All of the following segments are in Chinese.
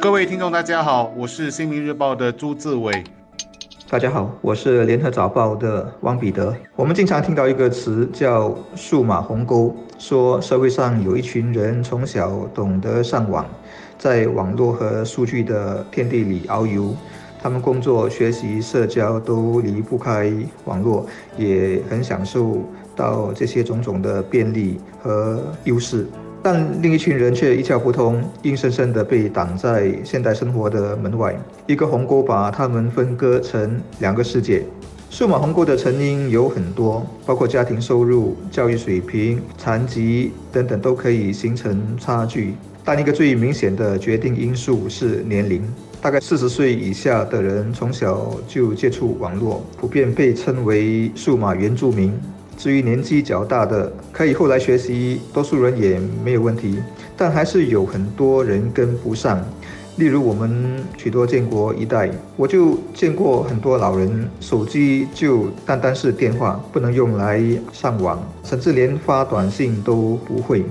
各位听众，大家好，我是新民日报的朱志伟。大家好，我是联合早报的汪彼得。我们经常听到一个词叫“数码鸿沟”，说社会上有一群人从小懂得上网，在网络和数据的天地里遨游。他们工作、学习、社交都离不开网络，也很享受到这些种种的便利和优势。但另一群人却一窍不通，硬生生地被挡在现代生活的门外。一个鸿沟把他们分割成两个世界。数码鸿沟的成因有很多，包括家庭收入、教育水平、残疾等等，都可以形成差距。但一个最明显的决定因素是年龄。大概四十岁以下的人从小就接触网络，普遍被称为数码原住民。至于年纪较大的，可以后来学习，多数人也没有问题，但还是有很多人跟不上。例如我们许多建国一代，我就见过很多老人，手机就单单是电话，不能用来上网，甚至连发短信都不会。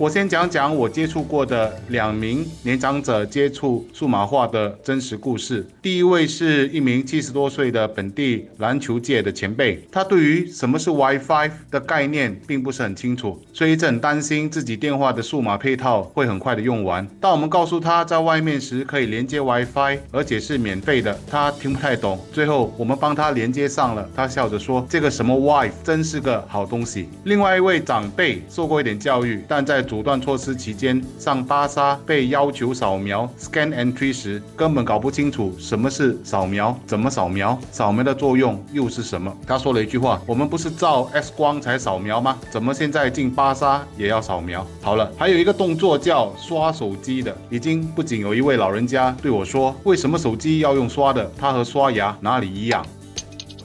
我先讲讲我接触过的两名年长者接触数码化的真实故事。第一位是一名七十多岁的本地篮球界的前辈，他对于什么是 WiFi 的概念并不是很清楚，所以一直很担心自己电话的数码配套会很快的用完。当我们告诉他在外面时可以连接 WiFi，而且是免费的，他听不太懂。最后我们帮他连接上了，他笑着说：“这个什么 WiFi 真是个好东西。”另外一位长辈受过一点教育，但在阻断措施期间上巴沙被要求扫描 scan entry 时，根本搞不清楚什么是扫描，怎么扫描，扫描的作用又是什么。他说了一句话：“我们不是照 X 光才扫描吗？怎么现在进巴沙也要扫描？”好了，还有一个动作叫刷手机的，已经不仅有一位老人家对我说：“为什么手机要用刷的？它和刷牙哪里一样？”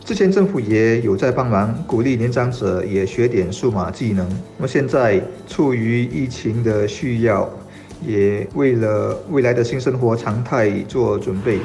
之前政府也有在帮忙，鼓励年长者也学点数码技能。那么现在处于疫情的需要，也为了未来的新生活常态做准备，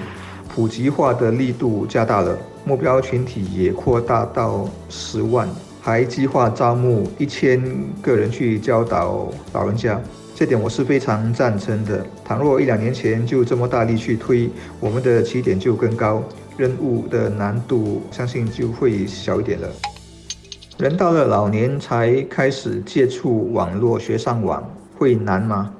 普及化的力度加大了，目标群体也扩大到十万，还计划招募一千个人去教导老人家。这点我是非常赞成的。倘若一两年前就这么大力去推，我们的起点就更高。任务的难度相信就会小一点了。人到了老年才开始接触网络学上网，会难吗？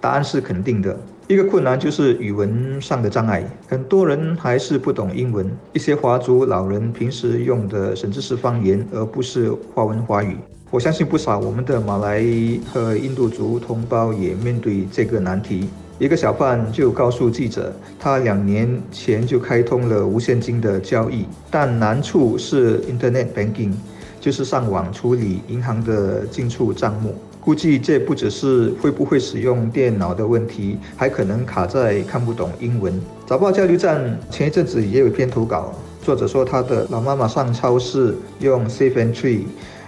答案是肯定的。一个困难就是语文上的障碍，很多人还是不懂英文。一些华族老人平时用的甚至是方言，而不是华文华语。我相信不少我们的马来和印度族同胞也面对这个难题。一个小贩就告诉记者，他两年前就开通了无现金的交易，但难处是 Internet Banking，就是上网处理银行的进出账目。估计这不只是会不会使用电脑的问题，还可能卡在看不懂英文。早报交流站前一阵子也有一篇投稿，作者说他的老妈妈上超市用 Safe Entry，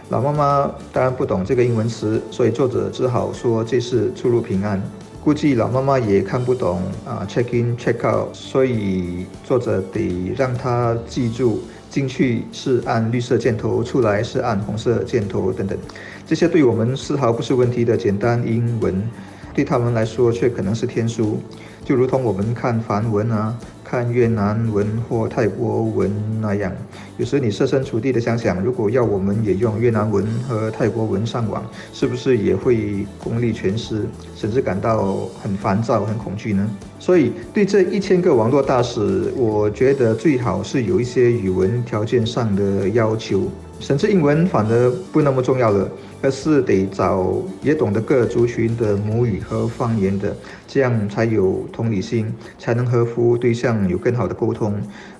老妈妈当然不懂这个英文词，所以作者只好说这是出入平安。估计老妈妈也看不懂啊，check in check out，所以作者得让她记住进去是按绿色箭头，出来是按红色箭头等等，这些对我们丝毫不是问题的简单英文，对他们来说却可能是天书，就如同我们看梵文啊。看越南文或泰国文那样，有时你设身处地的想想，如果要我们也用越南文和泰国文上网，是不是也会功力全失，甚至感到很烦躁、很恐惧呢？所以，对这一千个网络大使，我觉得最好是有一些语文条件上的要求。甚至英文反而不那么重要了，而是得找也懂得各族群的母语和方言的，这样才有同理心，才能和服务对象有更好的沟通，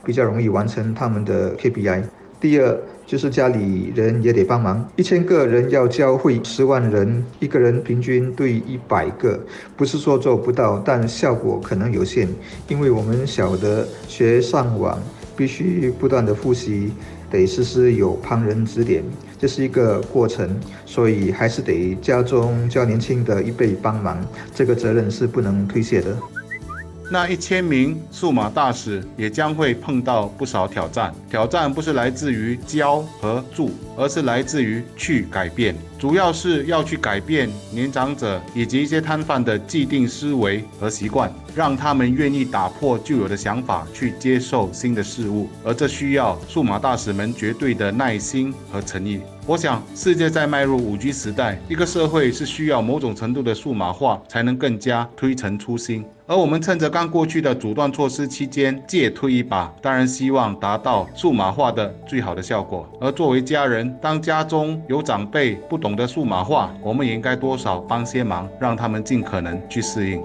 比较容易完成他们的 KPI。第二就是家里人也得帮忙，一千个人要教会十万人，一个人平均对一百个，不是说做不到，但效果可能有限，因为我们晓得学上网必须不断的复习。得时时有旁人指点，这是一个过程，所以还是得家中较年轻的一辈帮忙，这个责任是不能推卸的。那一千名数码大使也将会碰到不少挑战，挑战不是来自于教和助，而是来自于去改变。主要是要去改变年长者以及一些摊贩的既定思维和习惯，让他们愿意打破旧有的想法，去接受新的事物。而这需要数码大使们绝对的耐心和诚意。我想，世界在迈入五 G 时代，一个社会是需要某种程度的数码化，才能更加推陈出新。而我们趁着刚过去的阻断措施期间，借推一把，当然希望达到数码化的最好的效果。而作为家人，当家中有长辈不懂得数码化，我们也应该多少帮些忙，让他们尽可能去适应。